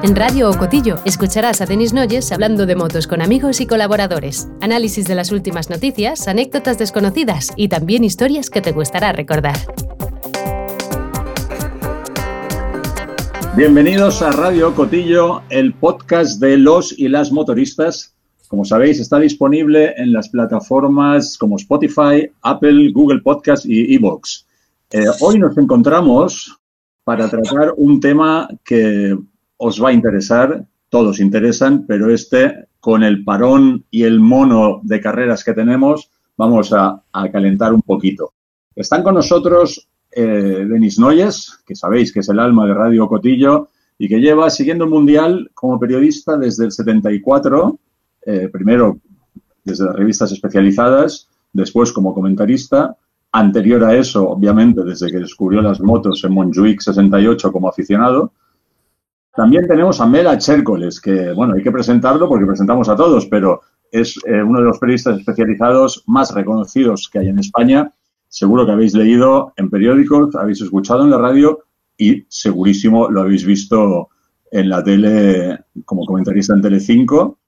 En Radio Ocotillo escucharás a Denis Noyes hablando de motos con amigos y colaboradores, análisis de las últimas noticias, anécdotas desconocidas y también historias que te gustará recordar. Bienvenidos a Radio Cotillo, el podcast de los y las motoristas. Como sabéis, está disponible en las plataformas como Spotify, Apple, Google Podcast y Evox. Eh, hoy nos encontramos para tratar un tema que os va a interesar, todos interesan, pero este, con el parón y el mono de carreras que tenemos, vamos a, a calentar un poquito. Están con nosotros eh, Denis Noyes, que sabéis que es el alma de Radio Cotillo y que lleva siguiendo el Mundial como periodista desde el 74, eh, primero desde las revistas especializadas, después como comentarista, anterior a eso, obviamente, desde que descubrió las motos en Montjuic 68 como aficionado. También tenemos a Mela Chércoles, que, bueno, hay que presentarlo porque presentamos a todos, pero es eh, uno de los periodistas especializados más reconocidos que hay en España seguro que habéis leído en periódicos, habéis escuchado en la radio y segurísimo lo habéis visto en la tele como comentarista en Telecinco,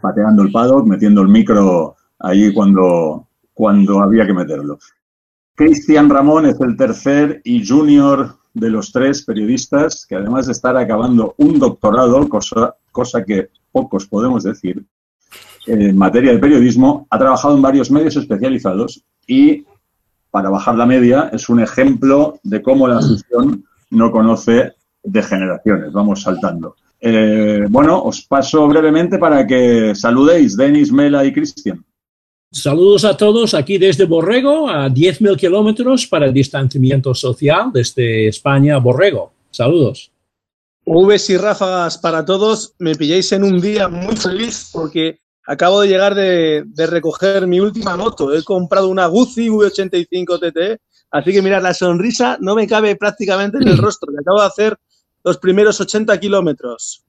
pateando el paddock, metiendo el micro ahí cuando, cuando había que meterlo. Cristian Ramón es el tercer y junior de los tres periodistas que además de estar acabando un doctorado, cosa, cosa que pocos podemos decir, en materia de periodismo, ha trabajado en varios medios especializados y para bajar la media es un ejemplo de cómo la afición no conoce de generaciones. Vamos saltando. Eh, bueno, os paso brevemente para que saludéis, Denis, Mela y Cristian. Saludos a todos aquí desde Borrego, a 10.000 kilómetros para el distanciamiento social desde España a Borrego. Saludos. Vs y ráfagas para todos. Me pilláis en un día muy feliz porque acabo de llegar de, recoger mi última moto. He comprado una Guzzi V85 TT, así que mirad, la sonrisa no me cabe prácticamente en el rostro. acabo de hacer los primeros 80 kilómetros.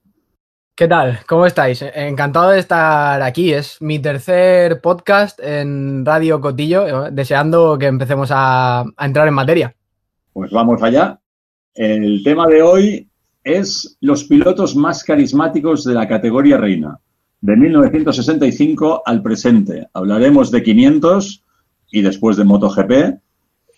¿Qué tal? ¿Cómo estáis? Encantado de estar aquí. Es mi tercer podcast en Radio Cotillo, deseando que empecemos a, a entrar en materia. Pues vamos allá. El tema de hoy es los pilotos más carismáticos de la categoría reina de 1965 al presente. Hablaremos de 500 y después de MotoGP,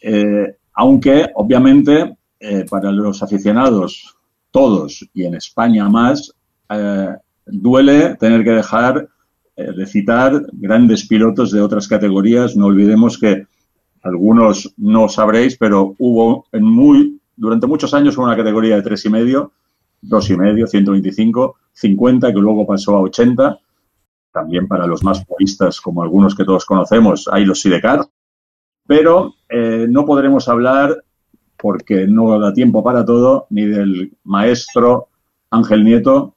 eh, aunque obviamente eh, para los aficionados, todos y en España más, eh, duele tener que dejar de citar grandes pilotos de otras categorías. No olvidemos que algunos no sabréis, pero hubo en muy, durante muchos años una categoría de tres y medio, dos y medio, 125, 50, que luego pasó a 80. También para los más puristas, como algunos que todos conocemos, hay los Sidecar. Pero eh, no podremos hablar, porque no da tiempo para todo, ni del maestro Ángel Nieto,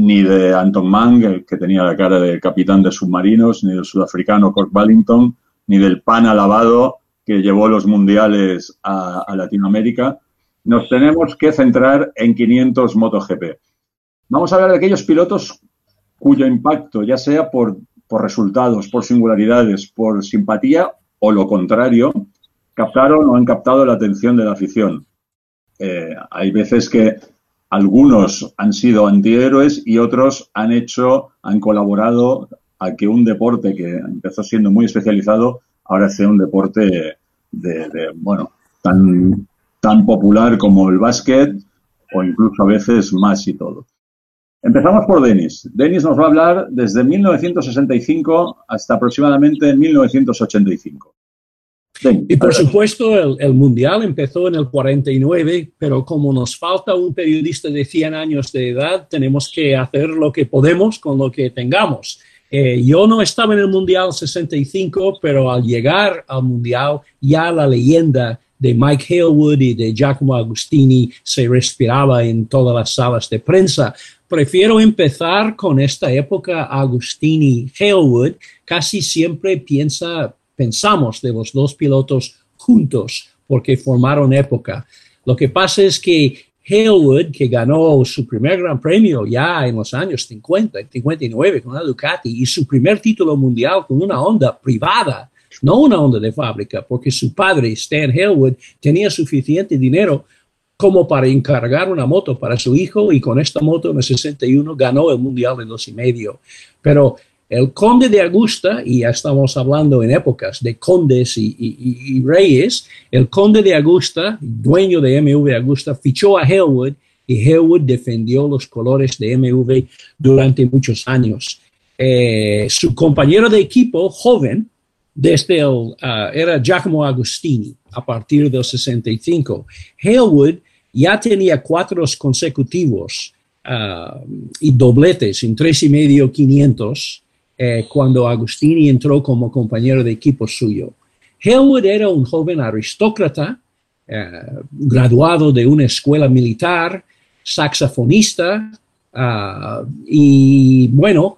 ni de Anton Mang, que tenía la cara de capitán de submarinos, ni del sudafricano Cork Ballington, ni del pan alabado que llevó los mundiales a, Latinoamérica. Nos tenemos que centrar en 500 MotoGP. Vamos a hablar de aquellos pilotos cuyo impacto, ya sea por, resultados, por singularidades, por simpatía o lo contrario, captaron o han captado la atención de la afición. Eh, hay veces que algunos han sido antihéroes y otros han hecho, han colaborado a que un deporte que empezó siendo muy especializado ahora sea un deporte de, bueno, tan, tan popular como el básquet o incluso a veces más y todo. Empezamos por Denis. Denis nos va a hablar desde 1965 hasta aproximadamente 1985. Y por supuesto, el, Mundial empezó en el 49, pero como nos falta un periodista de 100 años de edad, tenemos que hacer lo que podemos con lo que tengamos. Eh, yo no estaba en el Mundial 65, pero al llegar al Mundial ya la leyenda de Mike Halewood y de Giacomo Agustini se respiraba en todas las salas de prensa. Prefiero empezar con esta época Agustini Halewood. Casi siempre piensa, pensamos de los dos pilotos juntos porque formaron época. Lo que pasa es que Halewood, que ganó su primer gran premio ya en los años 50, 59 con la Ducati y su primer título mundial con una Honda privada, no una onda de fábrica, porque su padre, Stan Halewood, tenía suficiente dinero como para encargar una moto para su hijo y con esta moto en el 61 ganó el Mundial de dos y medio. Pero el conde de Augusta, y ya estamos hablando en épocas de condes y, reyes, el conde de Augusta, dueño de MV Augusta, fichó a Hellwood y Hellwood defendió los colores de MV durante muchos años. Eh, su compañero de equipo, joven, desde el, uh, era Giacomo Agostini a partir del 65. Halewood ya tenía cuatro consecutivos uh, y dobletes en tres y medio 500 eh, cuando Agostini entró como compañero de equipo suyo. Halewood era un joven aristócrata, eh, graduado de una escuela militar, saxofonista, uh, y bueno,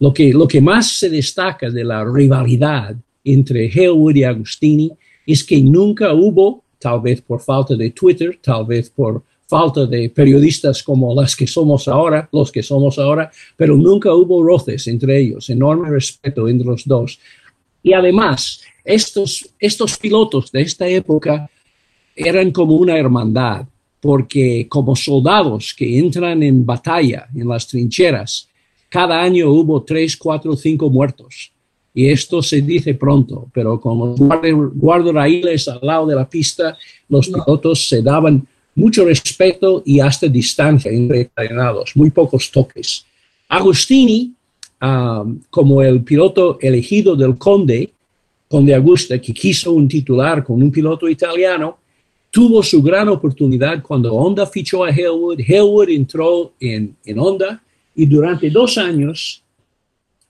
lo que, lo que más se destaca de la rivalidad entre Halewood y Agustini es que nunca hubo, tal vez por falta de Twitter, tal vez por falta de periodistas como las que somos ahora, los que somos ahora, pero nunca hubo roces entre ellos, enorme respeto entre los dos. Y además, estos, estos pilotos de esta época eran como una hermandad, porque como soldados que entran en batalla en las trincheras, cada año hubo tres, cuatro, cinco muertos. Y esto se dice pronto, pero como guardarraíles al lado de la pista, los pilotos se daban mucho respeto y hasta distancia entre entrenados, muy pocos toques. Agustini, um, como el piloto elegido del Conde, Conde Augusta, que quiso un titular con un piloto italiano, tuvo su gran oportunidad cuando Honda fichó a Hellwood. Hellwood entró en, en Honda y durante dos años,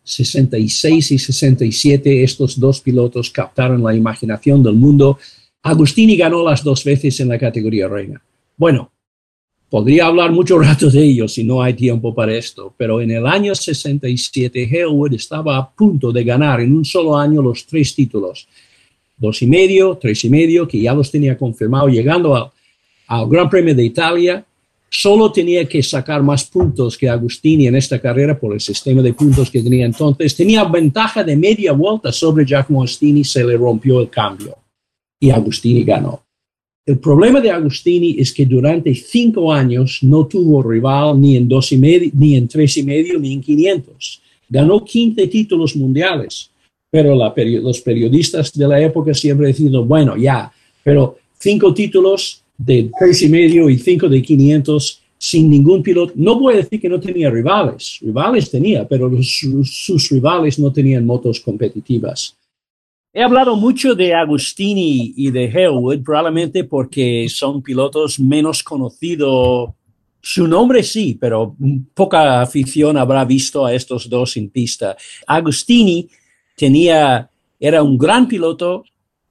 66 y 67, estos dos pilotos captaron la imaginación del mundo. Agustini ganó las dos veces en la categoría reina. Bueno, podría hablar mucho rato de ellos si no hay tiempo para esto, pero en el año 67 Hellwood estaba a punto de ganar en un solo año los tres títulos. Dos y medio, tres y medio, que ya los tenía confirmado, llegando al, Gran Premio de Italia solo tenía que sacar más puntos que Agustini en esta carrera por el sistema de puntos que tenía entonces. Tenía ventaja de media vuelta sobre Giacomo Agostini, se le rompió el cambio y Agustini ganó. El problema de Agustini es que durante cinco años no tuvo rival ni en dos y medio, ni en tres y medio, ni en 500. Ganó 15 títulos mundiales, pero los periodistas de la época siempre decían, bueno, ya, pero cinco títulos de tres y medio y cinco de 500 sin ningún piloto. No voy decir que no tenía rivales, rivales tenía, pero sus, rivales no tenían motos competitivas. He hablado mucho de Agustini y de Hellwood, probablemente porque son pilotos menos conocidos. Su nombre sí, pero poca afición habrá visto a estos dos en pista. Agustini tenía, era un gran piloto,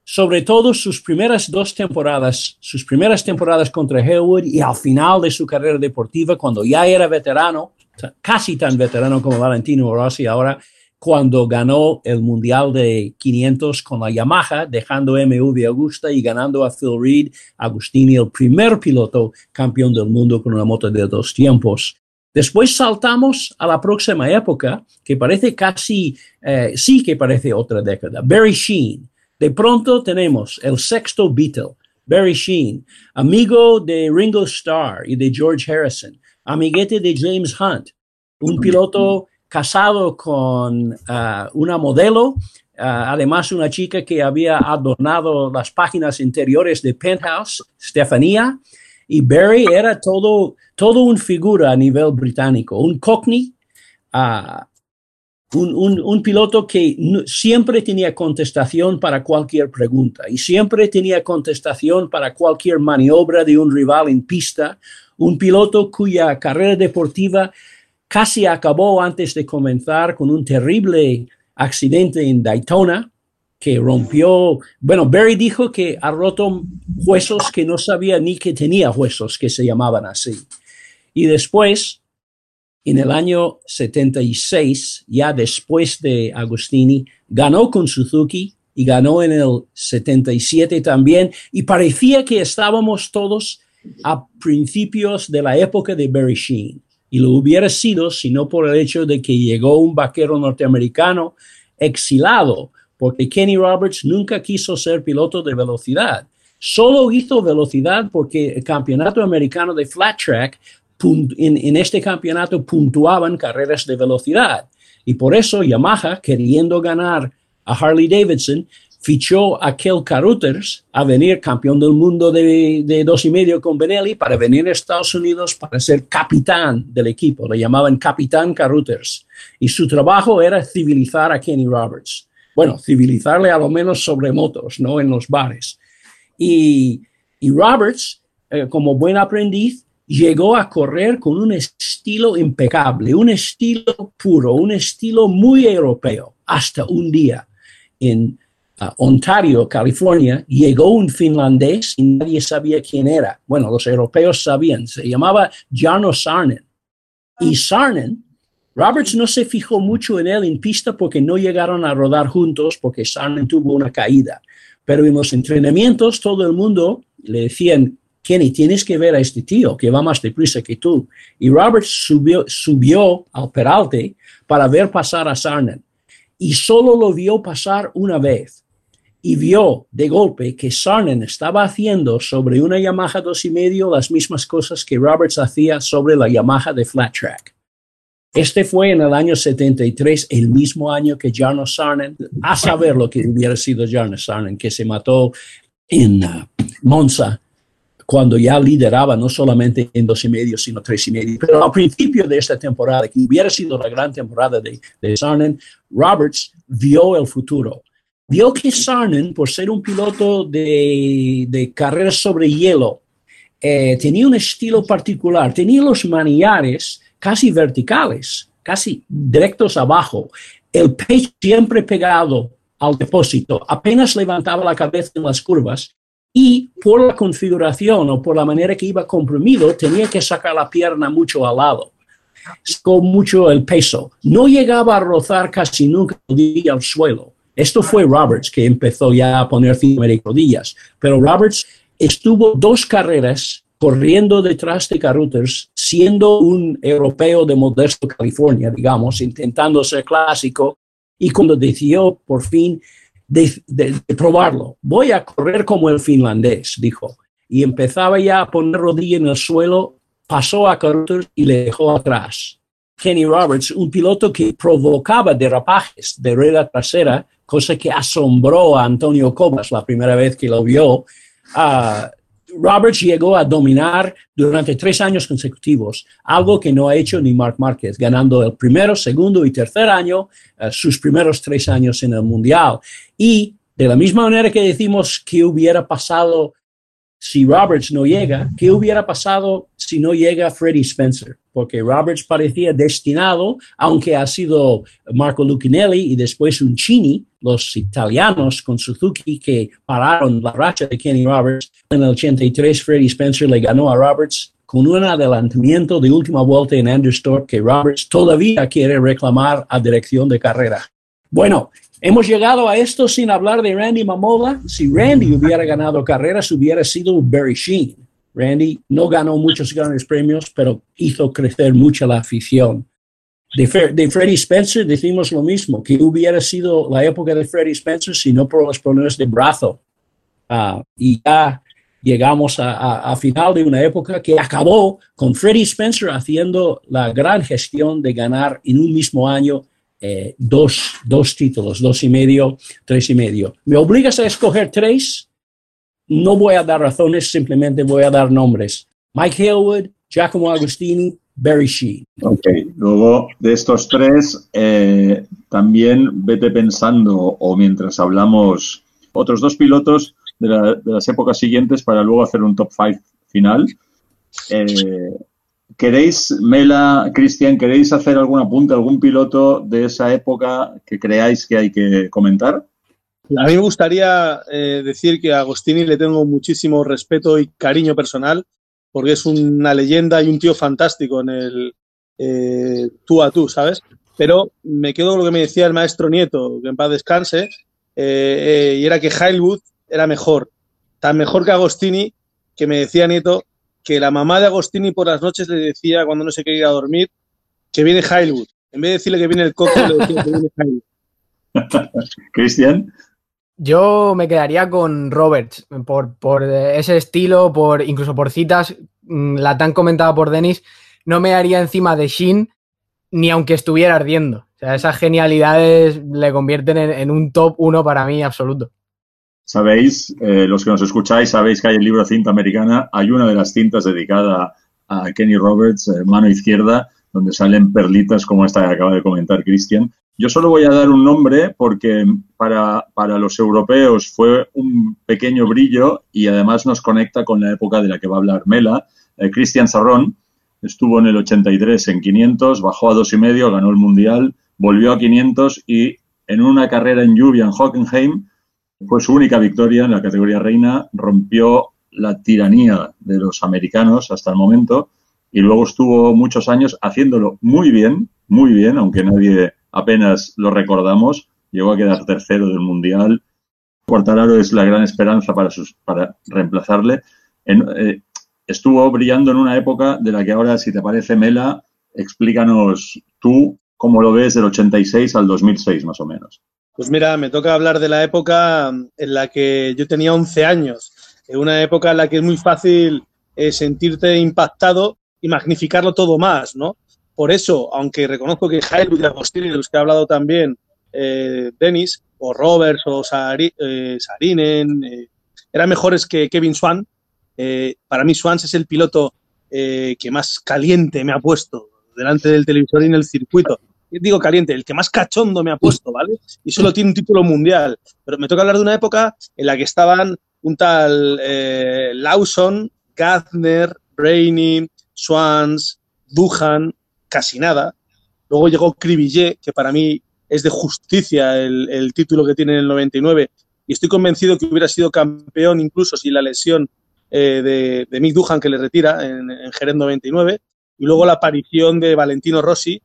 sobre todo sus primeras dos temporadas, sus primeras temporadas contra Hellwood y al final de su carrera deportiva, cuando ya era veterano, casi tan veterano como Valentino Rossi ahora, cuando ganó el Mundial de 500 con la Yamaha, dejando MV Augusta y ganando a Phil Reed, Agustini, el primer piloto campeón del mundo con una moto de dos tiempos. Después saltamos a la próxima época, que parece casi, eh, sí que parece otra década. Barry Sheen, de pronto tenemos el sexto Beatle, Barry Sheen, amigo de Ringo Starr y de George Harrison, amiguete de James Hunt, un piloto casado con uh, una modelo, uh, además una chica que había adornado las páginas interiores de Penthouse, Stefania, y Barry era todo, todo un figura a nivel británico, un cockney, uh, un, piloto que siempre tenía contestación para cualquier pregunta y siempre tenía contestación para cualquier maniobra de un rival en pista, un piloto cuya carrera deportiva casi acabó antes de comenzar con un terrible accidente en Daytona que rompió, bueno, Barry dijo que ha roto huesos que no sabía ni que tenía huesos que se llamaban así. Y después en el año 76, ya después de Agostini, ganó con Suzuki y ganó en el 77 también. Y parecía que estábamos todos a principios de la época de Barry Sheen. Y lo hubiera sido si no por el hecho de que llegó un vaquero norteamericano exilado, porque Kenny Roberts nunca quiso ser piloto de velocidad. Solo hizo velocidad porque el campeonato americano de flat track, en, en este campeonato puntuaban carreras de velocidad. Y por eso Yamaha, queriendo ganar a Harley Davidson, fichó a Kel Carruthers a venir campeón del mundo de, dos y medio con Benelli para venir a Estados Unidos para ser capitán del equipo. Le llamaban capitán Carruthers. Y su trabajo era civilizar a Kenny Roberts. Bueno, civilizarle a lo menos sobre motos, no en los bares. Y, Roberts, eh, como buen aprendiz, llegó a correr con un estilo impecable, un estilo puro, un estilo muy europeo, hasta un día en Ontario, California, llegó un finlandés y nadie sabía quién era. Bueno, los europeos sabían, se llamaba Jarno Sarnen. Y Sarnen, Roberts no se fijó mucho en él en pista porque no llegaron a rodar juntos porque Sarnen tuvo una caída. Pero en los entrenamientos todo el mundo le decían, Kenny, tienes que ver a este tío que va más deprisa que tú. Y Roberts subió, subió al peralte para ver pasar a Sarnen. Y solo lo vio pasar una vez y vio de golpe que Sarnen estaba haciendo sobre una Yamaha dos y medio las mismas cosas que Roberts hacía sobre la Yamaha de flat track. Este fue en el año 73, el mismo año que Jarno Sarnen, a saber lo que hubiera sido Jarno Sarnen, que se mató en uh, Monza cuando ya lideraba no solamente en dos y medio, sino tres y medio. Pero al principio de esta temporada, que hubiera sido la gran temporada de Sarnen, Roberts vio el futuro vio que Sarnen, por ser un piloto de, de carreras sobre hielo, eh, tenía un estilo particular, tenía los manillares casi verticales, casi directos abajo, el pecho siempre pegado al depósito, apenas levantaba la cabeza en las curvas y por la configuración o por la manera que iba comprimido tenía que sacar la pierna mucho al lado con mucho el peso. No llegaba a rozar casi nunca el suelo. Esto fue Roberts que empezó ya a poner cinco de rodillas, pero Roberts estuvo dos carreras corriendo detrás de Carruthers, siendo un europeo de Modesto, California, digamos, intentando ser clásico, y cuando decidió por fin de, probarlo, voy a correr como el finlandés, dijo, y empezaba ya a poner rodilla en el suelo, pasó a Carruthers y le dejó atrás. Kenny Roberts, un piloto que provocaba derrapajes de rueda trasera, cosa que asombró a Antonio Cobas la primera vez que lo vio. Uh, Roberts llegó a dominar durante tres años consecutivos, algo que no ha hecho ni Mark Márquez, ganando el primero, segundo y tercer año, uh, sus primeros tres años en el Mundial. Y de la misma manera que decimos que hubiera pasado si Roberts no llega, ¿qué hubiera pasado si no llega Freddie Spencer? Porque Roberts parecía destinado, aunque ha sido Marco Lucinelli y después un Chini, los italianos con Suzuki que pararon la racha de Kenny Roberts. En el 83, Freddie Spencer le ganó a Roberts con un adelantamiento de última vuelta en Anderstorp que Roberts todavía quiere reclamar a dirección de carrera. Bueno, Hemos llegado a esto sin hablar de Randy Mamola. Si Randy hubiera ganado carreras, hubiera sido Barry Sheen. Randy no ganó muchos grandes premios, pero hizo crecer mucho la afición. De, de Freddie Spencer decimos lo mismo, que hubiera sido la época de Freddie Spencer si no por los problemas de brazo. Ah, y ya llegamos a, a, final de una época que acabó con Freddie Spencer haciendo la gran gestión de ganar en un mismo año eh, dos, dos títulos, dos y medio, tres y medio. ¿Me obligas a escoger tres? No voy a dar razones, simplemente voy a dar nombres. Mike Hillwood, Giacomo Agostini, Barry Sheen. Ok, luego de estos tres, eh, también vete pensando, o mientras hablamos, otros dos pilotos de, las épocas siguientes para luego hacer un top five final. Eh, ¿Queréis, Mela, Cristian, queréis hacer algún apunte, algún piloto de esa época que creáis que hay que comentar? A mí me gustaría eh, decir que a Agostini le tengo muchísimo respeto y cariño personal, porque es una leyenda y un tío fantástico en el eh, tú a tú, ¿sabes? Pero me quedo con lo que me decía el maestro Nieto, que en paz descanse, eh, y era que Highwood era mejor, tan mejor que Agostini, que me decía Nieto que la mamá de Agostini por las noches le decía, cuando no se quería ir a dormir, que viene Highwood. En vez de decirle que viene el coco, le decía que viene Highwood. Cristian. Yo me quedaría con Roberts por, por ese estilo, por incluso por citas, mm, la tan comentada por Denis, no me haría encima de Shin ni aunque estuviera ardiendo. O sea, esas genialidades le convierten en, un top uno para mí absoluto. Sabéis, eh, los que nos escucháis, sabéis que hay el libro Cinta Americana, hay una de las cintas dedicada a Kenny Roberts, eh, mano izquierda, donde salen perlitas como esta que acaba de comentar Cristian. Yo solo voy a dar un nombre porque para, para, los europeos fue un pequeño brillo y además nos conecta con la época de la que va a hablar Mela. Eh, Cristian estuvo en el 83 en 500, bajó a dos y medio, ganó el Mundial, volvió a 500 y en una carrera en lluvia en Hockenheim fue su única victoria en la categoría reina, rompió la tiranía de los americanos hasta el momento y luego estuvo muchos años haciéndolo muy bien, muy bien, aunque nadie apenas lo recordamos, llegó a quedar tercero del Mundial. Cuartararo es la gran esperanza para, sus, para reemplazarle. Eh, estuvo brillando en una época de la que ahora, si te parece, Mela, explícanos tú cómo lo ves del 86 al 2006, más o menos. Pues mira, me toca hablar de la época en la que yo tenía 11 años, una época en la que es muy fácil eh, sentirte impactado y magnificarlo todo más, ¿no? Por eso, aunque reconozco que Jairo y Agostini, de los que ha hablado también eh, Dennis, o Roberts, o eh, Sarinen, eh, eran mejores que Kevin Swan. para mí, Swans es el piloto que más caliente me ha puesto delante del televisor y en el circuito. Digo caliente, el que más cachondo me ha puesto, ¿vale? Y solo tiene un título mundial. Pero me toca hablar de una época en la que estaban un tal Lawson, Gardner, Brainy, Swans, Duhan, casi nada. Luego llegó Cribillet, que para mí es de justicia el, título que tiene en el 99, y estoy convencido que hubiera sido campeón incluso sin la lesión eh, de, Mick Duhan que le retira en, en Jerez 99, y luego la aparición de Valentino Rossi,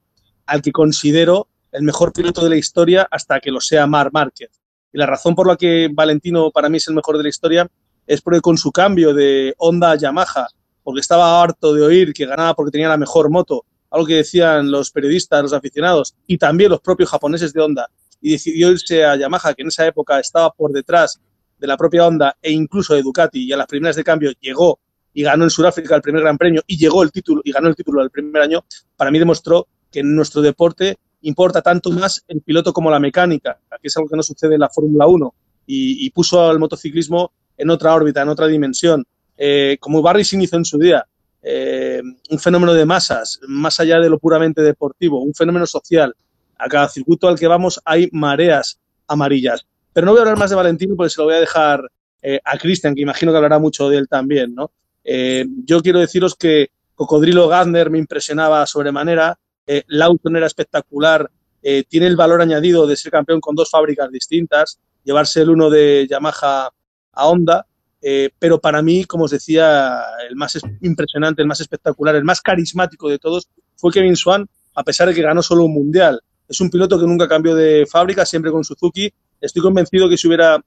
al que considero el mejor piloto de la historia hasta que lo sea Mar Márquez. Y la razón por la que Valentino para mí es el mejor de la historia es porque con su cambio de Honda a Yamaha, porque estaba harto de oír que ganaba porque tenía la mejor moto, algo que decían los periodistas, los aficionados y también los propios japoneses de Honda, y decidió irse a Yamaha, que en esa época estaba por detrás de la propia Honda e incluso de Ducati, y a las primeras de cambio llegó y ganó en Sudáfrica el primer Gran Premio y llegó el título y ganó el título del primer año, para mí demostró que en nuestro deporte importa tanto más el piloto como la mecánica, que es algo que no sucede en la Fórmula 1, y, puso al motociclismo en otra órbita, en otra dimensión. Eh, como Barry Sin hizo en su día, eh, un fenómeno de masas, más allá de lo puramente deportivo, un fenómeno social. A cada circuito al que vamos hay mareas amarillas. Pero no voy a hablar más de Valentino porque se lo voy a dejar eh, a Cristian, que imagino que hablará mucho de él también. ¿no? Eh, yo quiero deciros que Cocodrilo Gardner me impresionaba sobremanera, Lawton era espectacular, tiene el valor añadido de ser campeón con dos fábricas distintas, llevarse el uno de Yamaha a Honda eh, pero para mí, como os decía, el más impresionante, el más espectacular, el más carismático de todos fue Kevin Swan, a pesar de que ganó solo un mundial. Es un piloto que nunca cambió de fábrica, siempre con Suzuki. Estoy convencido que si hubiera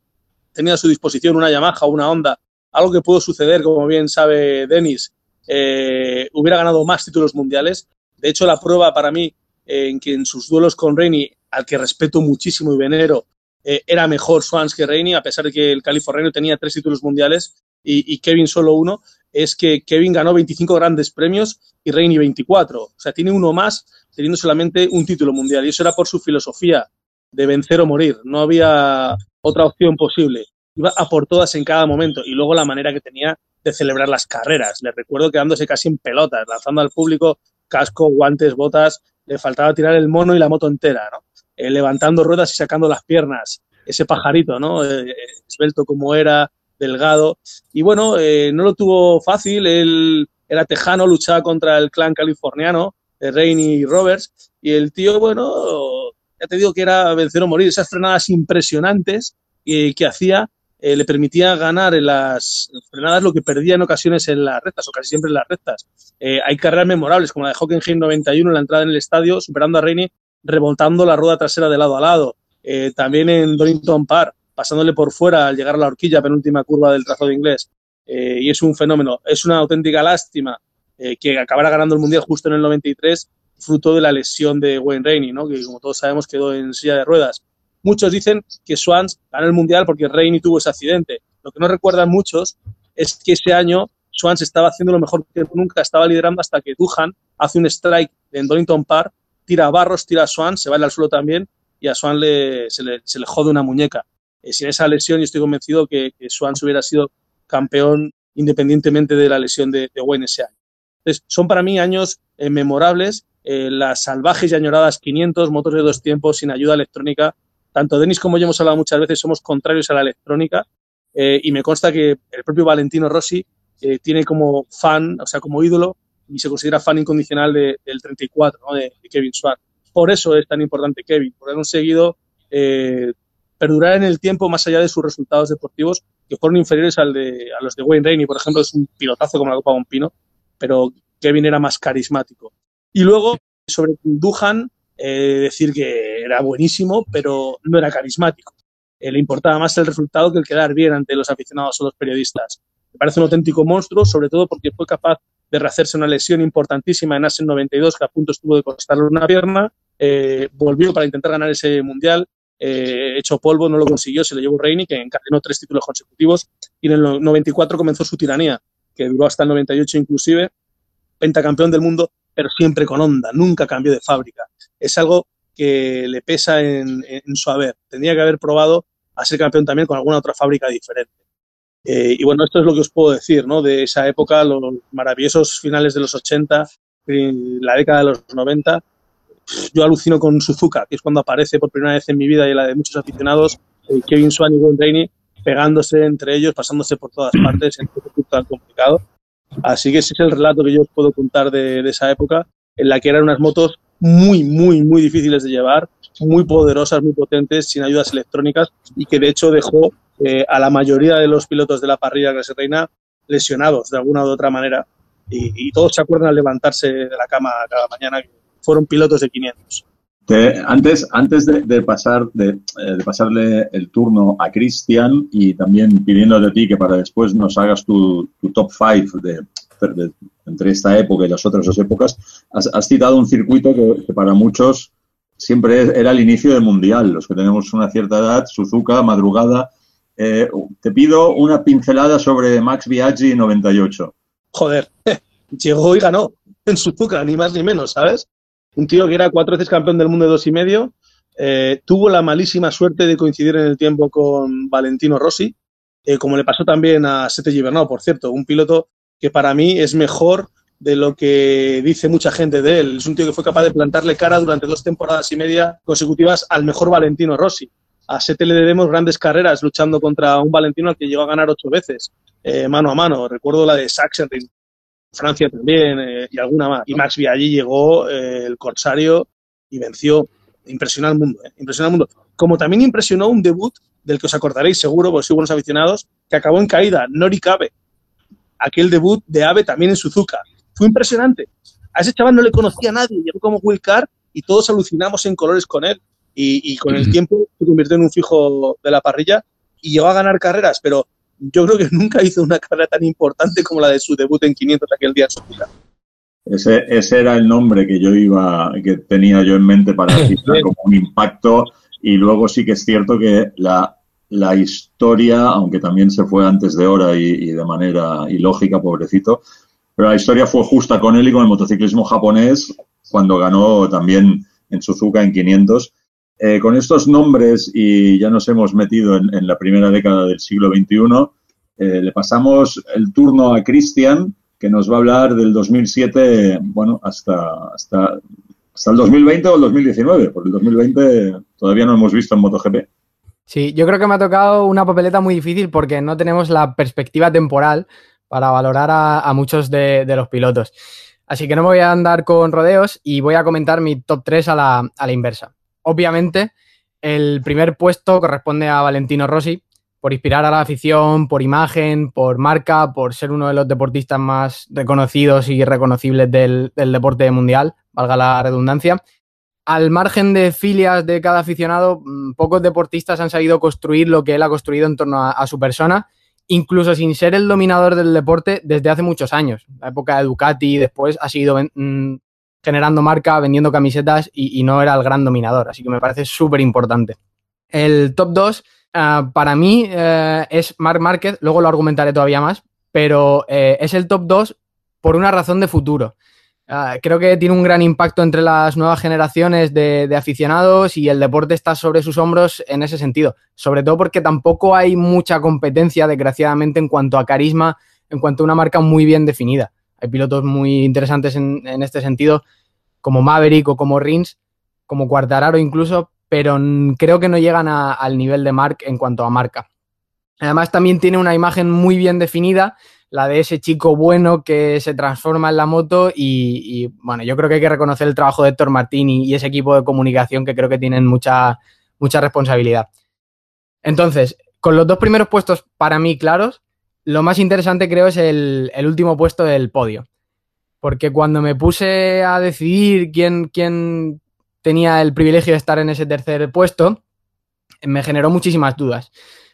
tenido a su disposición una Yamaha o una Honda, algo que pudo suceder, como bien sabe Denis, eh, hubiera ganado más títulos mundiales. De hecho, la prueba para mí en que en sus duelos con Reini, al que respeto muchísimo y venero, eh, era mejor Swans que Reini, a pesar de que el californiano tenía tres títulos mundiales y, Kevin solo uno, es que Kevin ganó 25 grandes premios y Reini 24. O sea, tiene uno más teniendo solamente un título mundial. Y eso era por su filosofía de vencer o morir. No había otra opción posible. Iba a por todas en cada momento. Y luego la manera que tenía de celebrar las carreras. Le recuerdo quedándose casi en pelotas, lanzando al público casco, guantes, botas. Le faltaba tirar el mono y la moto entera. Eh, levantando ruedas y sacando las piernas, ese pajarito, ¿no? Eh, esbelto como era, delgado. Y bueno, eh, no lo tuvo fácil, él era tejano, luchaba contra el clan californiano, Rainey y Roberts, y el tío, bueno, ya te digo que era vencer o morir, esas frenadas impresionantes que hacía le permitía ganar en las frenadas lo que perdía en ocasiones en las rectas, o casi siempre en las rectas. hay carreras memorables, como la de Hockenheim 91 en la entrada en el estadio, superando a Rainey remontando la rueda trasera de lado a lado. Eh, también en Donington Park, pasándole por fuera al llegar a la horquilla, penúltima curva del trazado inglés. Eh, y es un fenómeno. Es una auténtica lástima eh, que acabara ganando el Mundial justo en el 93, fruto de la lesión de Wayne Rainey, ¿no? que como todos sabemos quedó en silla de ruedas. Muchos dicen que Swans ganó el Mundial porque Reini tuvo ese accidente. Lo que no recuerdan muchos es que ese año Swans estaba haciendo lo mejor que nunca, estaba liderando hasta que Duhan hace un strike en Donington Park, tira Barros, tira a Swans, se va al suelo también y a Swan se, le, jode una muñeca. Eh, sin esa lesión, yo estoy convencido que, que Swans hubiera sido campeón independientemente de la lesión de, de Wayne ese año. Entonces, son para mí años eh, memorables, eh, las salvajes y añoradas 500 motores de dos tiempos sin ayuda electrónica. Tanto Denis como yo hemos hablado muchas veces, somos contrarios a la electrónica y me consta que el propio Valentino Rossi tiene como fan, o sea, como ídolo, y se considera fan incondicional del 34, de, Kevin Swart. Por eso es tan importante Kevin, porque ha conseguido eh, perdurar en el tiempo más allá de sus resultados deportivos, que fueron inferiores al de, a los de Wayne Rainey, por ejemplo, es un pilotazo como la Copa Bompino, pero Kevin era más carismático. Y luego, sobre Duhan, eh, decir que era buenísimo, pero no era carismático. Eh, le importaba más el resultado que el quedar bien ante los aficionados o los periodistas. Me parece un auténtico monstruo, sobre todo porque fue capaz de rehacerse una lesión importantísima en Asen 92, que a punto estuvo de costarle una pierna. Eh, volvió para intentar ganar ese mundial. Eh, hecho polvo, no lo consiguió, se lo llevó Reini, que encadenó tres títulos consecutivos. Y en el 94 comenzó su tiranía, que duró hasta el 98 inclusive. Pentacampeón del mundo, pero siempre con onda, nunca cambió de fábrica. Es algo que le pesa en, su haber. Tendría que haber probado a ser campeón también con alguna otra fábrica diferente. Eh, y bueno, esto es lo que os puedo decir, ¿no? De esa época, los maravillosos finales de los 80, la década de los 90. Yo alucino con Suzuka, que es cuando aparece por primera vez en mi vida y la de muchos aficionados, eh, Kevin Swan y Wayne Rainey, pegándose entre ellos, pasándose por todas partes en un tan complicado. Así que ese es el relato que yo os puedo contar de esa época, en la que eran unas motos muy, muy, muy difíciles de llevar, muy poderosas, muy potentes, sin ayudas electrónicas y que de hecho dejó eh, a la mayoría de los pilotos de la parrilla clase reina lesionados de alguna u otra manera. Y, todos se acuerdan al levantarse de la cama cada mañana que fueron pilotos de 500. antes antes de, pasar, de, eh, pasarle el turno a Cristian y también pidiendo de ti que para después nos hagas tu, top 5 de, entre esta época y las otras dos épocas, has, citado un circuito que, para muchos siempre era el inicio del Mundial. Los que tenemos una cierta edad, Suzuka, madrugada, eh, te pido una pincelada sobre Max Biaggi 98. Joder, llegó y ganó en Suzuka, ni más ni menos, ¿sabes? Un tío que era cuatro veces campeón del mundo de dos y medio, eh, tuvo la malísima suerte de coincidir en el tiempo con Valentino Rossi, eh, como le pasó también a Sete Gibernau, por cierto, un piloto que para mí es mejor de lo que dice mucha gente de él. Es un tío que fue capaz de plantarle cara durante dos temporadas y media consecutivas al mejor Valentino Rossi a Sete le debemos grandes carreras luchando contra un Valentino al que llegó a ganar ocho veces, eh, mano a mano. Recuerdo la de Sachsenring, Francia también, eh, y alguna más. Y Max Viaggi llegó, eh, el Corsario, y venció. Impresionó al mundo, impresionó al mundo. Como también impresionó un debut del que os acordaréis seguro, porque sois buenos aficionados, que acabó en caída, Nori Cabe. Aquel debut de Abe también en Suzuka. Fue impresionante. A ese chaval no le conocía a nadie, llegó como Will Carr y todos alucinamos en colores con él y, con el tiempo se convirtió en un fijo de la parrilla y llegó a ganar carreras, pero yo creo que nunca hizo una carrera tan importante como la de su debut en 500 aquel día en su vida. Ese, ese era el nombre que yo iba, que tenía yo en mente para citar como un impacto y luego sí que es cierto que la, la historia, aunque también se fue antes de hora y, de manera ilógica, pobrecito, pero la historia fue justa con él y con el motociclismo japonés cuando ganó también en Suzuka en 500 eh, con estos nombres, y ya nos hemos metido en, la primera década del siglo XXI, eh, le pasamos el turno a Cristian, que nos va a hablar del 2007, bueno, hasta, hasta, hasta el 2020 o el 2019, porque el 2020 todavía no hemos visto en MotoGP. Sí, yo creo que me ha tocado una papeleta muy difícil porque no tenemos la perspectiva temporal para valorar a, muchos de, los pilotos. Así que no me voy a andar con rodeos y voy a comentar mi top 3 a la, inversa obviamente, el primer puesto corresponde a Valentino Rossi, por inspirar a la afición, por imagen, por marca, por ser uno de los deportistas más reconocidos y reconocibles del, deporte mundial, valga la redundancia. Al margen de filias de cada aficionado, mm, pocos deportistas han sabido construir lo que él ha construido en torno a, su persona, incluso sin ser el dominador del deporte desde hace muchos años. La época de Ducati después ha sido mm, generando marca, vendiendo camisetas y, no era el gran dominador. Así que me parece súper importante. El top 2 ah, para mí eh, es Mark Márquez, luego lo argumentaré todavía más, pero eh, es el top 2 por una razón de futuro. Ah, creo que tiene un gran impacto entre las nuevas generaciones de, aficionados y el deporte está sobre sus hombros en ese sentido. Sobre todo porque tampoco hay mucha competencia, desgraciadamente, en cuanto a carisma, en cuanto a una marca muy bien definida. Hay pilotos muy interesantes en, este sentido, como Maverick o como Rins, como Quartararo incluso, pero creo que no llegan al nivel de Mark en cuanto a marca. Además, también tiene una imagen muy bien definida, la de ese chico bueno que se transforma en la moto y, bueno, yo creo que hay que reconocer el trabajo de Héctor Martín y, y, ese equipo de comunicación que creo que tienen mucha, mucha responsabilidad. Entonces, con los dos primeros puestos para mí claros, lo más interesante creo es el, el último puesto del podio. Porque cuando me puse a decidir quién, quién tenía el privilegio de estar en ese tercer puesto, me generó muchísimas dudas.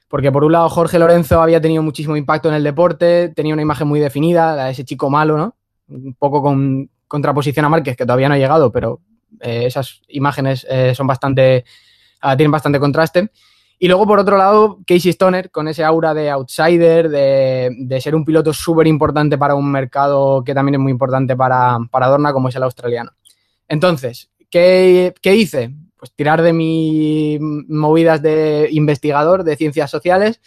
Porque por un lado Jorge Lorenzo había tenido muchísimo impacto en el deporte, tenía una imagen muy definida, ese chico malo, ¿no? Un poco con contraposición a Márquez, que todavía no ha llegado, pero eh, esas imágenes eh, son bastante, uh, tienen bastante contraste. Y luego, por otro lado, Casey Stoner, con ese aura de outsider, de, de ser un piloto súper importante para un mercado que también es muy importante para, para Dorna, como es el australiano. Entonces, ¿qué, ¿qué hice? Pues tirar de mis movidas de investigador de ciencias sociales.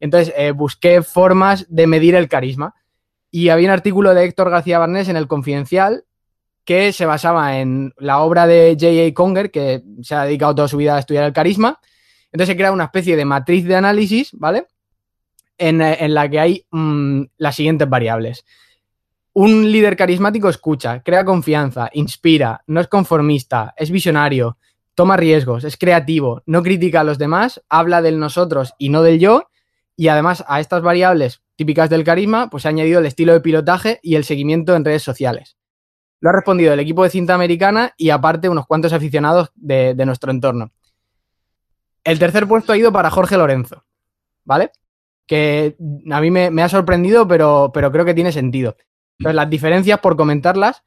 Entonces, eh, busqué formas de medir el carisma. Y había un artículo de Héctor García Barnés en El Confidencial que se basaba en la obra de J.A. Conger, que se ha dedicado toda su vida a estudiar el carisma. Entonces se crea una especie de matriz de análisis, ¿vale? En, la que hay mmm, las siguientes variables. Un líder carismático escucha, crea confianza, inspira, no es conformista, es visionario, toma riesgos, es creativo, no critica a los demás, habla del nosotros y no del yo. Y además a estas variables típicas del carisma, pues se ha añadido el estilo de pilotaje y el seguimiento en redes sociales. Lo ha respondido el equipo de cinta americana y aparte unos cuantos aficionados de, nuestro entorno. El tercer puesto ha ido para Jorge Lorenzo, ¿vale? Que a mí me, me ha sorprendido, pero, pero, creo que tiene sentido. Entonces, las diferencias, por comentarlas,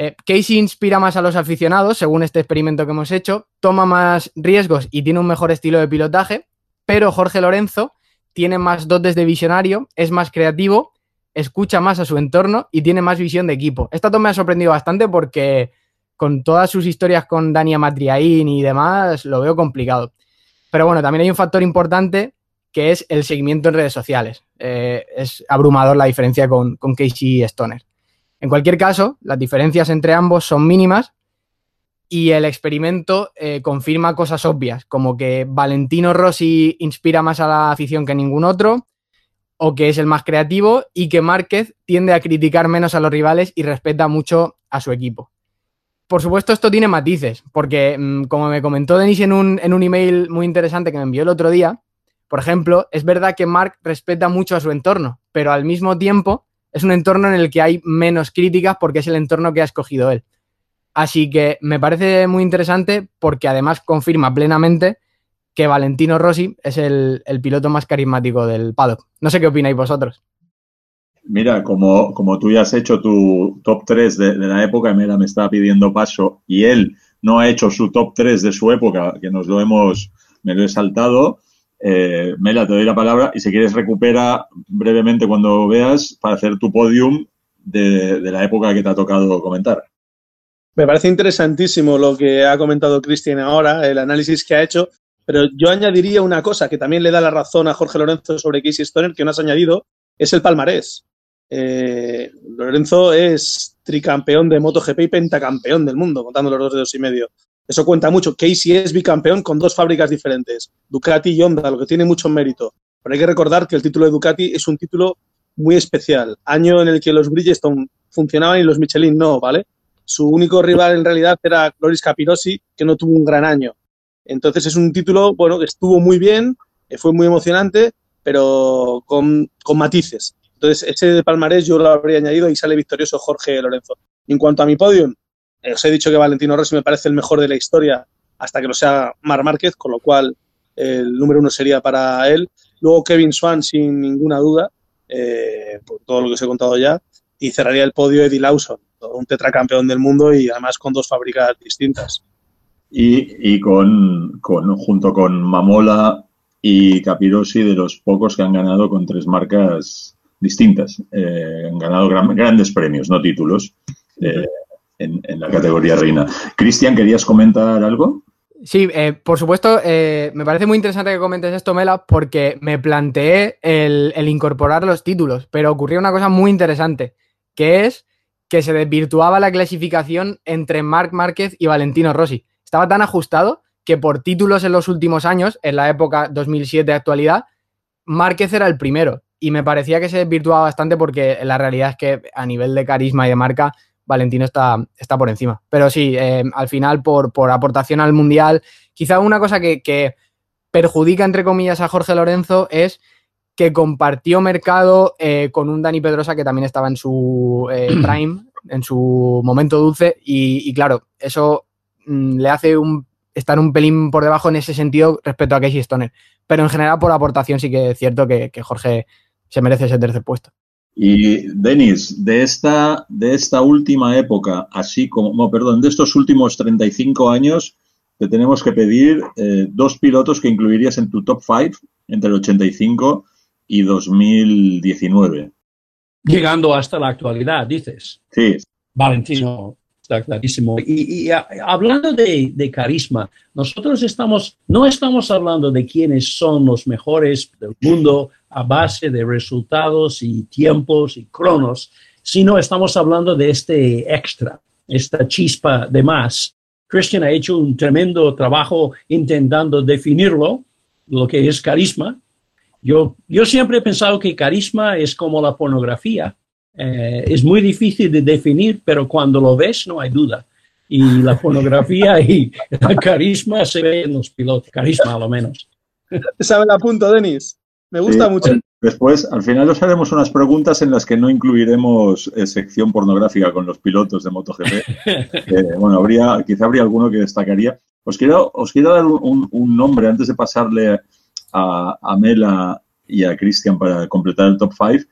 eh, Casey inspira más a los aficionados, según este experimento que hemos hecho, toma más riesgos y tiene un mejor estilo de pilotaje, pero Jorge Lorenzo tiene más dotes de visionario, es más creativo, escucha más a su entorno y tiene más visión de equipo. Esta me ha sorprendido bastante porque con todas sus historias con Dania Matriaín y demás, lo veo complicado. Pero bueno, también hay un factor importante que es el seguimiento en redes sociales. Eh, es abrumador la diferencia con, con Casey Stoner. En cualquier caso, las diferencias entre ambos son mínimas y el experimento eh, confirma cosas obvias, como que Valentino Rossi inspira más a la afición que ningún otro, o que es el más creativo, y que Márquez tiende a criticar menos a los rivales y respeta mucho a su equipo. Por supuesto, esto tiene matices, porque mmm, como me comentó Denis en un, en un email muy interesante que me envió el otro día, por ejemplo, es verdad que Mark respeta mucho a su entorno, pero al mismo tiempo es un entorno en el que hay menos críticas porque es el entorno que ha escogido él. Así que me parece muy interesante porque además confirma plenamente que Valentino Rossi es el, piloto más carismático del paddock. No sé qué opináis vosotros. Mira, como, como tú ya has hecho tu top 3 de, la época, mira, me estaba pidiendo paso y él no ha hecho su top 3 de su época, que nos lo hemos, me lo he saltado. Eh, Mela, te doy la palabra y si quieres recupera brevemente cuando veas para hacer tu podium de, la época que te ha tocado comentar. Me parece interesantísimo lo que ha comentado Cristian ahora, el análisis que ha hecho, pero yo añadiría una cosa que también le da la razón a Jorge Lorenzo sobre Casey Stoner, que no has añadido, es el palmarés. Eh, Lorenzo es tricampeón de MotoGP y pentacampeón del mundo, contando los dos dedos y medio. Eso cuenta mucho. Casey es bicampeón con dos fábricas diferentes, Ducati y Honda, lo que tiene mucho mérito. Pero hay que recordar que el título de Ducati es un título muy especial. Año en el que los Bridgestone funcionaban y los Michelin no, ¿vale? Su único rival en realidad era Loris Capirossi, que no tuvo un gran año. Entonces es un título, bueno, que estuvo muy bien, fue muy emocionante, pero con, matices. Entonces, ese de palmarés yo lo habría añadido y sale victorioso Jorge Lorenzo. En cuanto a mi podium, eh, os he dicho que Valentino Rossi me parece el mejor de la historia hasta que lo sea Mar Márquez, con lo cual eh, el número uno sería para él. Luego Kevin Swan, sin ninguna duda, eh, por todo lo que os he contado ya. Y cerraría el podio Eddie Lawson, un tetracampeón del mundo y además con dos fábricas distintas. y, con, junto con Mamola y Capirosi de los pocos que han ganado con tres marcas distintas. Eh, han ganado grandes premios, no títulos, eh, en, la categoría reina. Cristian, ¿querías comentar algo? Sí, eh, por supuesto, me parece muy interesante que comentes esto, Mela, porque me planteé el, incorporar los títulos, pero ocurrió una cosa muy interesante, que es que se desvirtuaba la clasificación entre Marc Márquez y Valentino Rossi. Estaba tan ajustado que por títulos en los últimos años, en la época 2007 de actualidad, Márquez era el primero y me parecía que se desvirtuaba bastante porque la realidad es que a nivel de carisma y de marca, Valentino está, está por encima. Pero sí, eh, al final, por, por, aportación al Mundial, quizá una cosa que, perjudica, entre comillas, a Jorge Lorenzo es que compartió mercado eh, con un Dani Pedrosa que también estaba en su eh, prime, en su momento dulce, y, claro, eso mm, le hace un, estar un pelín por debajo en ese sentido respecto a Casey Stoner. Pero en general, por aportación, sí que es cierto que Jorge se merece ese tercer puesto. Y Denis, de esta, de esta última época, así como, perdón, de estos últimos 35 años, te tenemos que pedir eh, dos pilotos que incluirías en tu top 5 entre el 85 y 2019. Llegando hasta la actualidad, dices. Sí. Valentino, está clarísimo. Y, hablando de, de, carisma, nosotros estamos, no estamos hablando de quiénes son los mejores del mundo a base de resultados y tiempos y cronos, sino estamos hablando de este extra, esta chispa de más. Christian ha hecho un tremendo trabajo intentando definirlo, lo que es carisma. Yo, yo siempre he pensado que carisma es como la pornografía. Eh, es muy difícil de definir, pero cuando lo ves no hay duda. Y la pornografía y el carisma se ve en los pilotos, carisma a lo menos. ¿Sabe el punto, Denis? Me gusta mucho. Después, al final os haremos unas preguntas en las que no incluiremos eh, sección pornográfica con los pilotos de MotoGP. Eh, bueno, habría, quizá habría alguno que destacaría. Os quiero, os quiero dar un, nombre antes de pasarle a, a Mela y a Cristian para completar el top 5.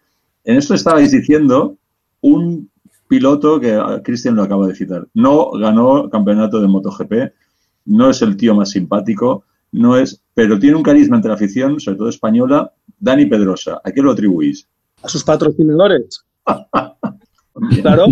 En esto estabais diciendo un piloto que ah, Cristian lo acaba de citar. No ganó campeonato de MotoGP, no es el tío más simpático, no es, pero tiene un carisma entre la afición, sobre todo española, Dani Pedrosa. ¿A qué lo atribuís? A sus patrocinadores. claro,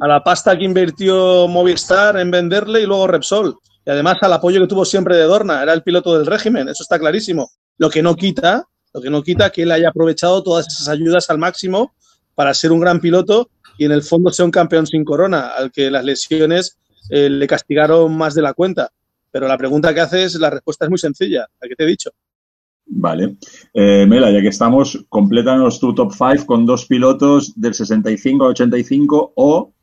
a la pasta que invirtió Movistar en venderle y luego Repsol. Y además al apoyo que tuvo siempre de Dorna, era el piloto del régimen, eso está clarísimo. Lo que no quita, lo que no quita que él haya aprovechado todas esas ayudas al máximo para ser un gran piloto y en el fondo sea un campeón sin corona, al que las lesiones eh, le castigaron más de la cuenta. Pero la pregunta que haces, la respuesta es muy sencilla, la que te he dicho. Vale. Eh, Mela, ya que estamos, complétanos tu top 5 con dos pilotos del 65 al 85 o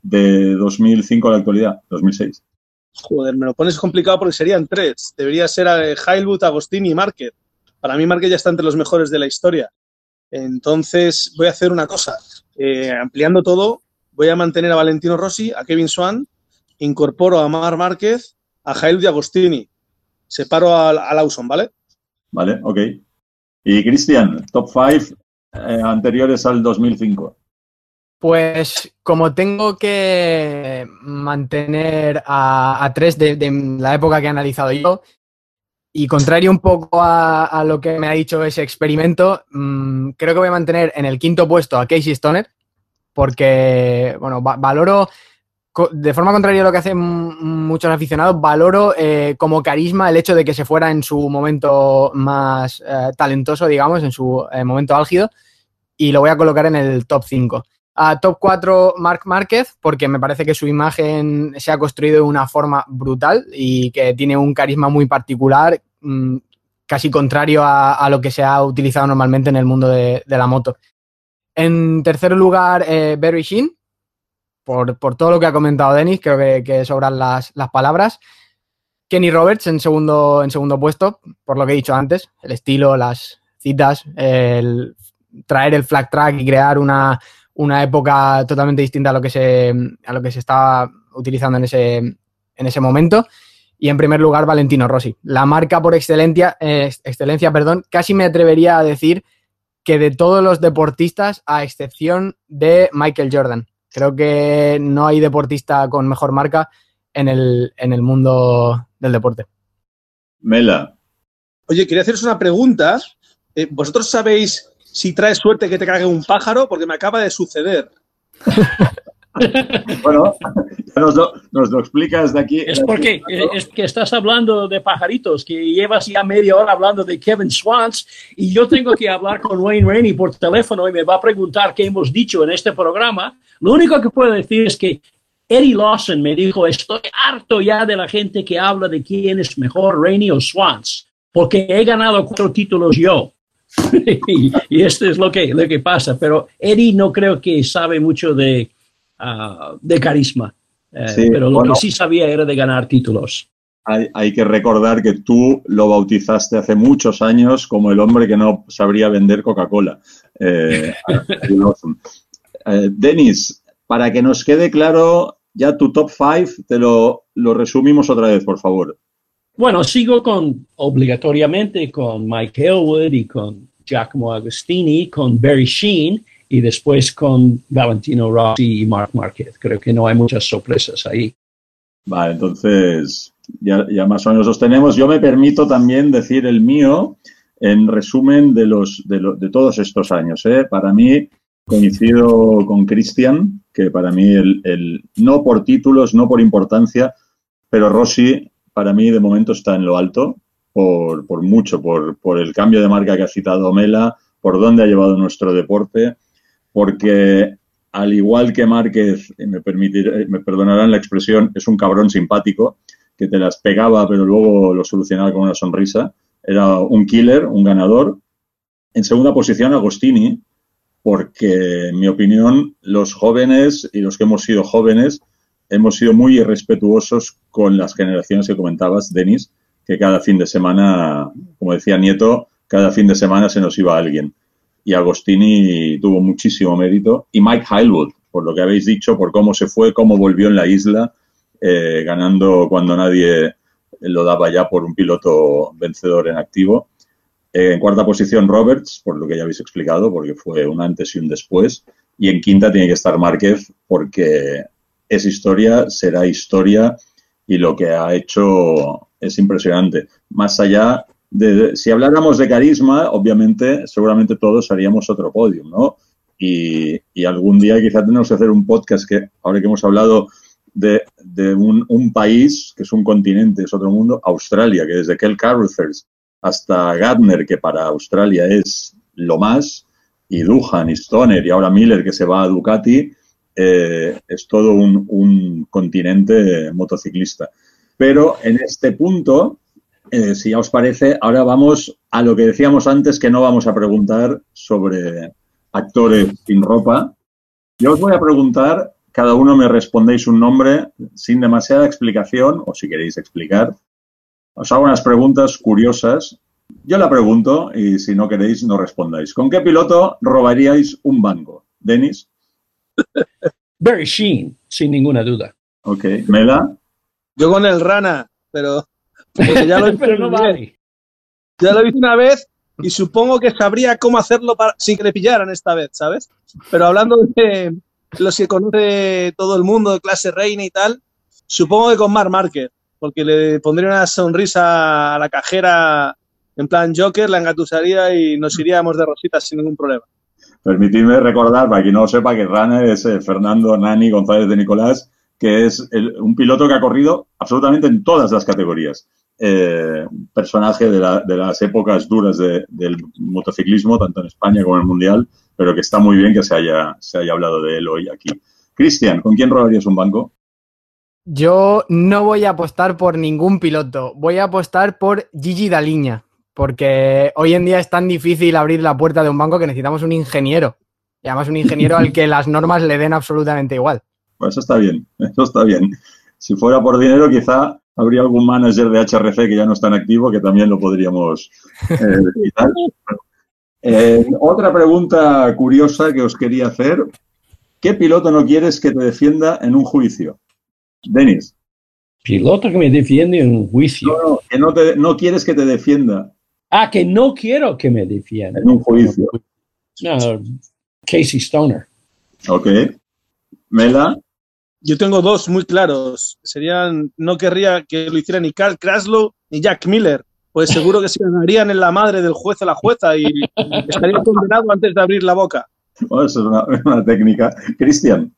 de 2005 a la actualidad, 2006. Joder, me lo pones complicado porque serían tres. Debería ser eh, Heilwood, Agostini y Márquez. Para mí Márquez ya está entre los mejores de la historia. Entonces voy a hacer una cosa. Eh, ampliando todo, voy a mantener a Valentino Rossi, a Kevin Swan, incorporo a Mar Márquez a Jael de Agostini. Separo a, a Lawson, ¿vale? Vale, ok. Y Cristian, top 5 eh, anteriores al 2005. Pues como tengo que mantener a, tres de, la época que he analizado yo, y contrario un poco a, lo que me ha dicho ese experimento, mm, creo que voy a mantener en el quinto puesto a Casey Stoner, porque, bueno, valoro de forma contraria a lo que hacen muchos aficionados, valoro eh, como carisma el hecho de que se fuera en su momento más eh, talentoso, digamos, en su eh, momento álgido, y lo voy a colocar en el top 5. A top 4, Marc Márquez, porque me parece que su imagen se ha construido de una forma brutal y que tiene un carisma muy particular, mm, casi contrario a, lo que se ha utilizado normalmente en el mundo de, la moto. En tercer lugar, Barry Sheen, por, todo lo que ha comentado Denis, creo que, sobran las, palabras. Kenny Roberts en segundo, en segundo puesto, por lo que he dicho antes, el estilo, las citas, el traer el flag track y crear una, época totalmente distinta a lo que se, a lo que se estaba utilizando en ese, en ese momento. Y en primer lugar, Valentino Rossi. La marca por excelencia, excelencia perdón, casi me atrevería a decir que de todos los deportistas, a excepción de Michael Jordan. Creo que no hay deportista con mejor marca en el, en el mundo del deporte. Mela. Oye, quería haceros una pregunta. Eh, ¿Vosotros sabéis si trae suerte que te cague un pájaro? Porque me acaba de suceder. bueno, nos lo, nos lo, explicas de aquí. Es porque es que estás hablando de pajaritos, que llevas ya media hora hablando de Kevin Swans y yo tengo que hablar con Wayne Rainey por teléfono y me va a preguntar qué hemos dicho en este programa. Lo único que puedo decir es que Eddie Lawson me dijo, estoy harto ya de la gente que habla de quién es mejor, Rainey o Swans, porque he ganado cuatro títulos yo. y, y esto es lo que, lo que pasa. Pero Eddie no creo que sabe mucho de, uh, de carisma. Eh, sí, pero lo bueno, que sí sabía era de ganar títulos. Hay, hay, que recordar que tú lo bautizaste hace muchos años como el hombre que no sabría vender Coca-Cola. Eh, eh, Denis, para que nos quede claro ya tu top 5, te lo, lo resumimos otra vez, por favor. Bueno, sigo con, obligatoriamente, con Mike Elwood y con Giacomo Agostini, con Barry Sheen y después con Valentino Rossi y Marc Marquez. Creo que no hay muchas sorpresas ahí. Vale, entonces ya, ya más o menos los tenemos. Yo me permito también decir el mío en resumen de, los, de, lo, de todos estos años. ¿eh? Para mí, coincido con Cristian, que para mí, el, el, no por títulos, no por importancia, pero Rossi para mí de momento está en lo alto, por, por mucho, por, por, el cambio de marca que ha citado Mela, por dónde ha llevado nuestro deporte, porque al igual que Márquez, me, permitir, me perdonarán la expresión, es un cabrón simpático, que te las pegaba pero luego lo solucionaba con una sonrisa, era un killer, un ganador. En segunda posición, Agostini, porque en mi opinión los jóvenes y los que hemos sido jóvenes hemos sido muy irrespetuosos con las generaciones que comentabas, Denis, que cada fin de semana, como decía Nieto, cada fin de semana se nos iba alguien. Y Agostini tuvo muchísimo mérito. Y Mike Highwood, por lo que habéis dicho, por cómo se fue, cómo volvió en la isla, eh, ganando cuando nadie lo daba ya por un piloto vencedor en activo. Eh, en cuarta posición, Roberts, por lo que ya habéis explicado, porque fue un antes y un después. Y en quinta tiene que estar Márquez, porque es historia, será historia y lo que ha hecho es impresionante. Más allá de, si habláramos de carisma, obviamente, seguramente todos haríamos otro podio, ¿no? Y, y, algún día quizá tenemos que hacer un podcast que, ahora que hemos hablado de, de un, un, país que es un continente, es otro mundo, Australia, que desde Kel Carruthers hasta Gardner, que para Australia es lo más, y Duhan y Stoner y ahora Miller que se va a Ducati, eh, es todo un, un, continente motociclista. Pero en este punto, eh, si ya os parece, ahora vamos a lo que decíamos antes, que no vamos a preguntar sobre actores sin ropa. Yo os voy a preguntar, cada uno me respondéis un nombre sin demasiada explicación, o si queréis explicar. Os hago unas preguntas curiosas. Yo la pregunto y si no queréis, no respondáis. ¿Con qué piloto robaríais un banco? Denis. Barry Sheen, sin ninguna duda. Ok, Mela. Yo con el Rana, pero, ya lo pero no vale. Ya lo hice una vez y supongo que sabría cómo hacerlo para, sin que le pillaran esta vez, ¿sabes? Pero hablando de los que conoce todo el mundo, de clase reina y tal, supongo que con Mar Márquez, porque le pondría una sonrisa a la cajera en plan Joker, la engatusaría y nos iríamos de rositas sin ningún problema. Permitidme recordar, para quien no lo sepa, que Rana es eh, Fernando Nani González de Nicolás, que es un piloto que ha corrido absolutamente en todas las categorías. Eh, personaje de, la, de, las épocas duras de, del motociclismo, tanto en España como en el Mundial, pero que está muy bien que se haya, se haya hablado de él hoy aquí. Cristian, ¿con quién robarías un banco? Yo no voy a apostar por ningún piloto, voy a apostar por Gigi Daliña porque hoy en día es tan difícil abrir la puerta de un banco que necesitamos un ingeniero. Y además un ingeniero al que las normas le den absolutamente igual. Pues eso está bien, eso está bien. Si fuera por dinero, quizá habría algún manager de HRC que ya no está en activo que también lo podríamos eh. Eh, otra pregunta curiosa que os quería hacer. ¿Qué piloto no quieres que te defienda en un juicio? Denis. Piloto que me defiende en un juicio. No, no, que no, te, no quieres que te defienda. Ah, que no quiero que me defienda. En un juicio. No, Casey Stoner. Ok. Mela. Yo tengo dos muy claros. Serían, no querría que lo hiciera ni Carl Kraslow ni Jack Miller, pues seguro que se ganarían en la madre del juez a la jueza y estaría condenado antes de abrir la boca. Oh, eso es una, técnica. Cristian.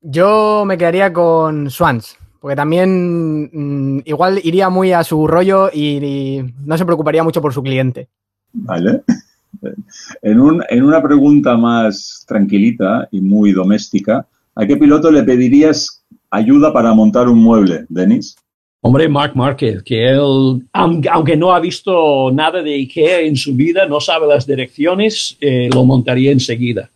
Yo me quedaría con Swans, porque también mm, igual iría muy a su rollo y, no se preocuparía mucho por su cliente. Vale. En, en una pregunta más tranquilita y muy doméstica, ¿A qué piloto le pedirías ayuda para montar un mueble, Denis? Hombre, Mark Marquez, que él, aunque no ha visto nada de IKEA en su vida, no sabe las direcciones, eh, lo montaría enseguida.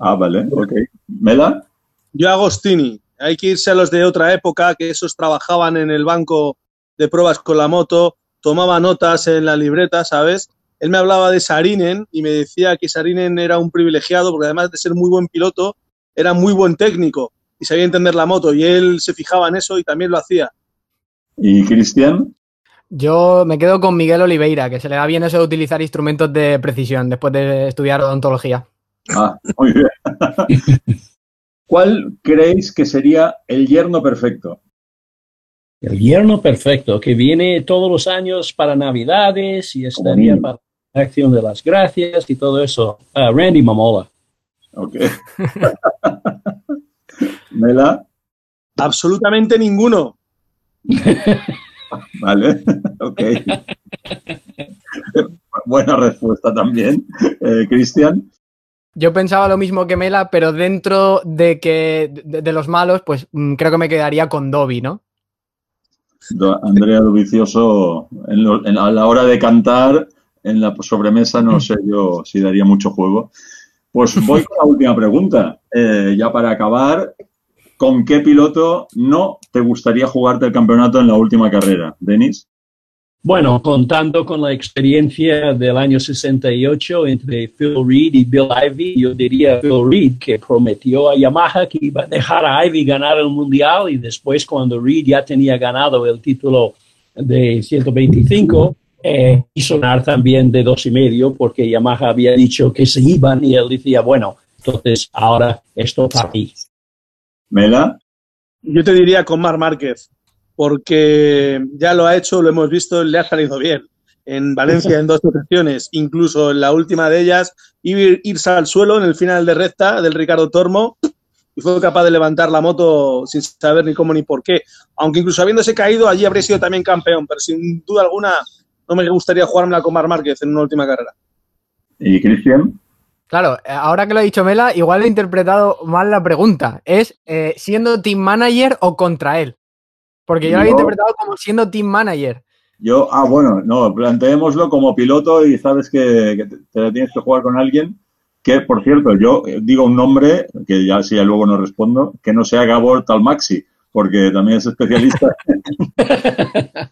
Ah, vale, ok. ¿Mela? Yo Agostini. Hay que irse a los de otra época, que esos trabajaban en el banco de pruebas con la moto, tomaba notas en la libreta, ¿sabes? Él me hablaba de Sarinen y me decía que Sarinen era un privilegiado porque además de ser muy buen piloto, era muy buen técnico y sabía entender la moto y él se fijaba en eso y también lo hacía. ¿Y Cristian? Yo me quedo con Miguel Oliveira, que se le da bien eso de utilizar instrumentos de precisión después de estudiar odontología. Ah, muy bien. ¿Cuál creéis que sería el yerno perfecto? El yerno perfecto, que viene todos los años para Navidades y estaría para la acción de las gracias y todo eso. Ah, Randy Mamola. Ok. ¿Mela? Absolutamente ninguno. vale, ok. Buena respuesta también. Eh, Cristian. Yo pensaba lo mismo que Mela, pero dentro de que de, los malos, pues mm, creo que me quedaría con Dobby, ¿no? Andrea Dovicioso, a la hora de cantar, en la sobremesa, no sé yo si daría mucho juego. Pues voy con la última pregunta. Eh, ya para acabar, ¿con qué piloto no te gustaría jugarte el campeonato en la última carrera, Denis? Bueno, contando con la experiencia del año 68 entre Phil Reed y Bill Ivy, yo diría Phil Reed que prometió a Yamaha que iba a dejar a Ivy ganar el mundial y después cuando Reed ya tenía ganado el título de 125, eh, y sonar también de dos y medio porque Yamaha había dicho que se iban y él decía, bueno, entonces ahora esto para mí. ¿Mela? Yo te diría con Mar Márquez, porque ya lo ha hecho, lo hemos visto, le ha salido bien. En Valencia en dos ocasiones, incluso en la última de ellas, irse al suelo en el final de recta del Ricardo Tormo y fue capaz de levantar la moto sin saber ni cómo ni por qué. Aunque incluso habiéndose caído, allí habría sido también campeón, pero sin duda alguna no me gustaría jugármela con Mar Márquez en una última carrera. ¿Y Cristian? Claro, ahora que lo ha dicho Mela, igual he interpretado mal la pregunta. ¿Es eh, siendo team manager o contra él? Porque yo, lo había interpretado como siendo team manager. Yo, ah, bueno, no, planteémoslo como piloto y sabes que, te, tienes que jugar con alguien. Que, por cierto, yo digo un nombre, que ya si ya luego no respondo, que no sea Gabor Talmaxi, porque también es especialista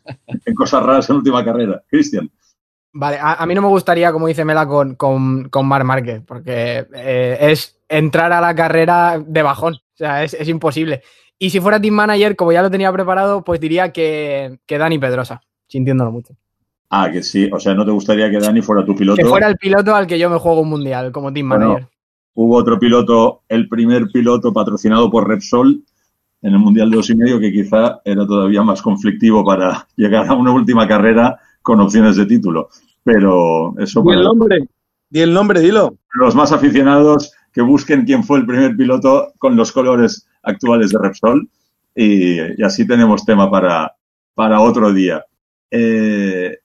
en cosas raras en última carrera. Cristian. Vale, a, mí no me gustaría, como dice Mela, con, con, con Mar Márquez, porque eh, es entrar a la carrera de bajón. O sea, es, imposible. Y si fuera team manager, como ya lo tenía preparado, pues diría que, que Dani Pedrosa, sintiéndolo mucho. Ah, que sí. O sea, ¿no te gustaría que Dani fuera tu piloto? Que fuera el piloto al que yo me juego un mundial como team manager. hubo otro piloto, el primer piloto patrocinado por Repsol, en el Mundial de dos y medio que quizá era todavía más conflictivo para llegar a una última carrera con opciones de título. Pero eso... ¿Y el nombre? ¿Y el nombre? Dilo. Los más aficionados que busquen quién fue el primer piloto con los colores actuales de Repsol y, así tenemos tema para, para otro día. Eh,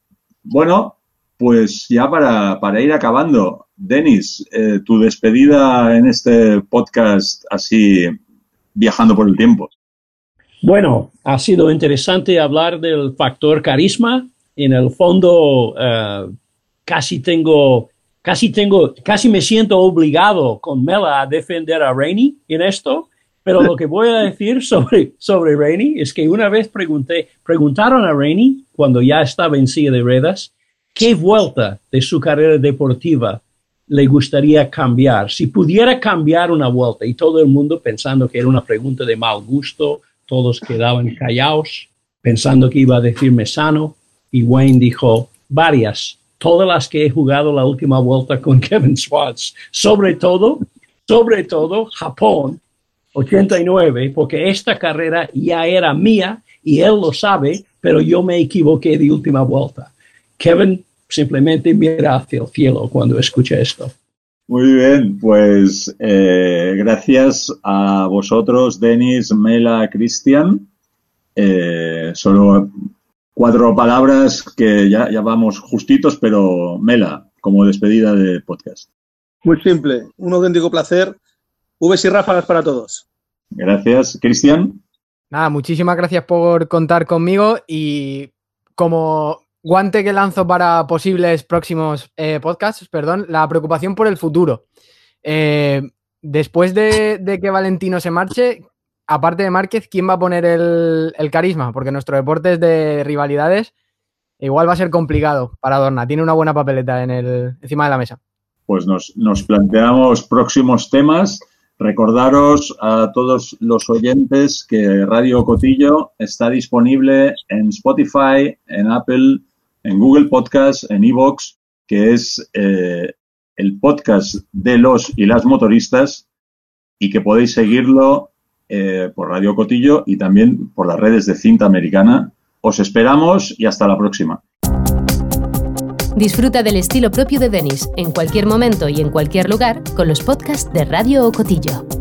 bueno, pues ya para, para ir acabando, Denis, eh, tu despedida en este podcast así viajando por el tiempo. Bueno, ha sido interesante hablar del factor carisma. En el fondo, eh, casi tengo, casi tengo, casi me siento obligado con Mela a defender a Rainy en esto. Pero lo que voy a decir sobre, sobre Rainy es que una vez pregunté, preguntaron a Rainy, cuando ya estaba en silla de ruedas, qué vuelta de su carrera deportiva le gustaría cambiar? Si pudiera cambiar una vuelta y todo el mundo pensando que era una pregunta de mal gusto, todos quedaban callados pensando que iba a decirme sano y Wayne dijo varias, todas las que he jugado la última vuelta con Kevin Schwartz, sobre todo, sobre todo Japón, 89, porque esta carrera ya era mía y él lo sabe, pero yo me equivoqué de última vuelta. Kevin simplemente mira hacia el cielo cuando escucha esto. Muy bien, pues eh, gracias a vosotros, Denis, Mela, Cristian. Eh, solo cuatro palabras que ya, ya vamos justitos, pero Mela, como despedida de podcast. Muy simple, un auténtico placer. Vs y ráfagas para todos. Gracias, Cristian. Nada, muchísimas gracias por contar conmigo y como guante que lanzo para posibles próximos eh, podcasts, perdón, la preocupación por el futuro. Eh, después de, que Valentino se marche, aparte de Márquez, ¿quién va a poner el, carisma? Porque nuestro deporte es de rivalidades. Igual va a ser complicado para Dorna. Tiene una buena papeleta en el, encima de la mesa. Pues nos, nos planteamos próximos temas. Recordaros a todos los oyentes que Radio Cotillo está disponible en Spotify, en Apple, en Google Podcast, en Evox, que es eh, el podcast de los y las motoristas y que podéis seguirlo eh, por Radio Cotillo y también por las redes de cinta americana. Os esperamos y hasta la próxima. Disfruta del estilo propio de Denis en cualquier momento y en cualquier lugar con los podcasts de Radio Cotillo.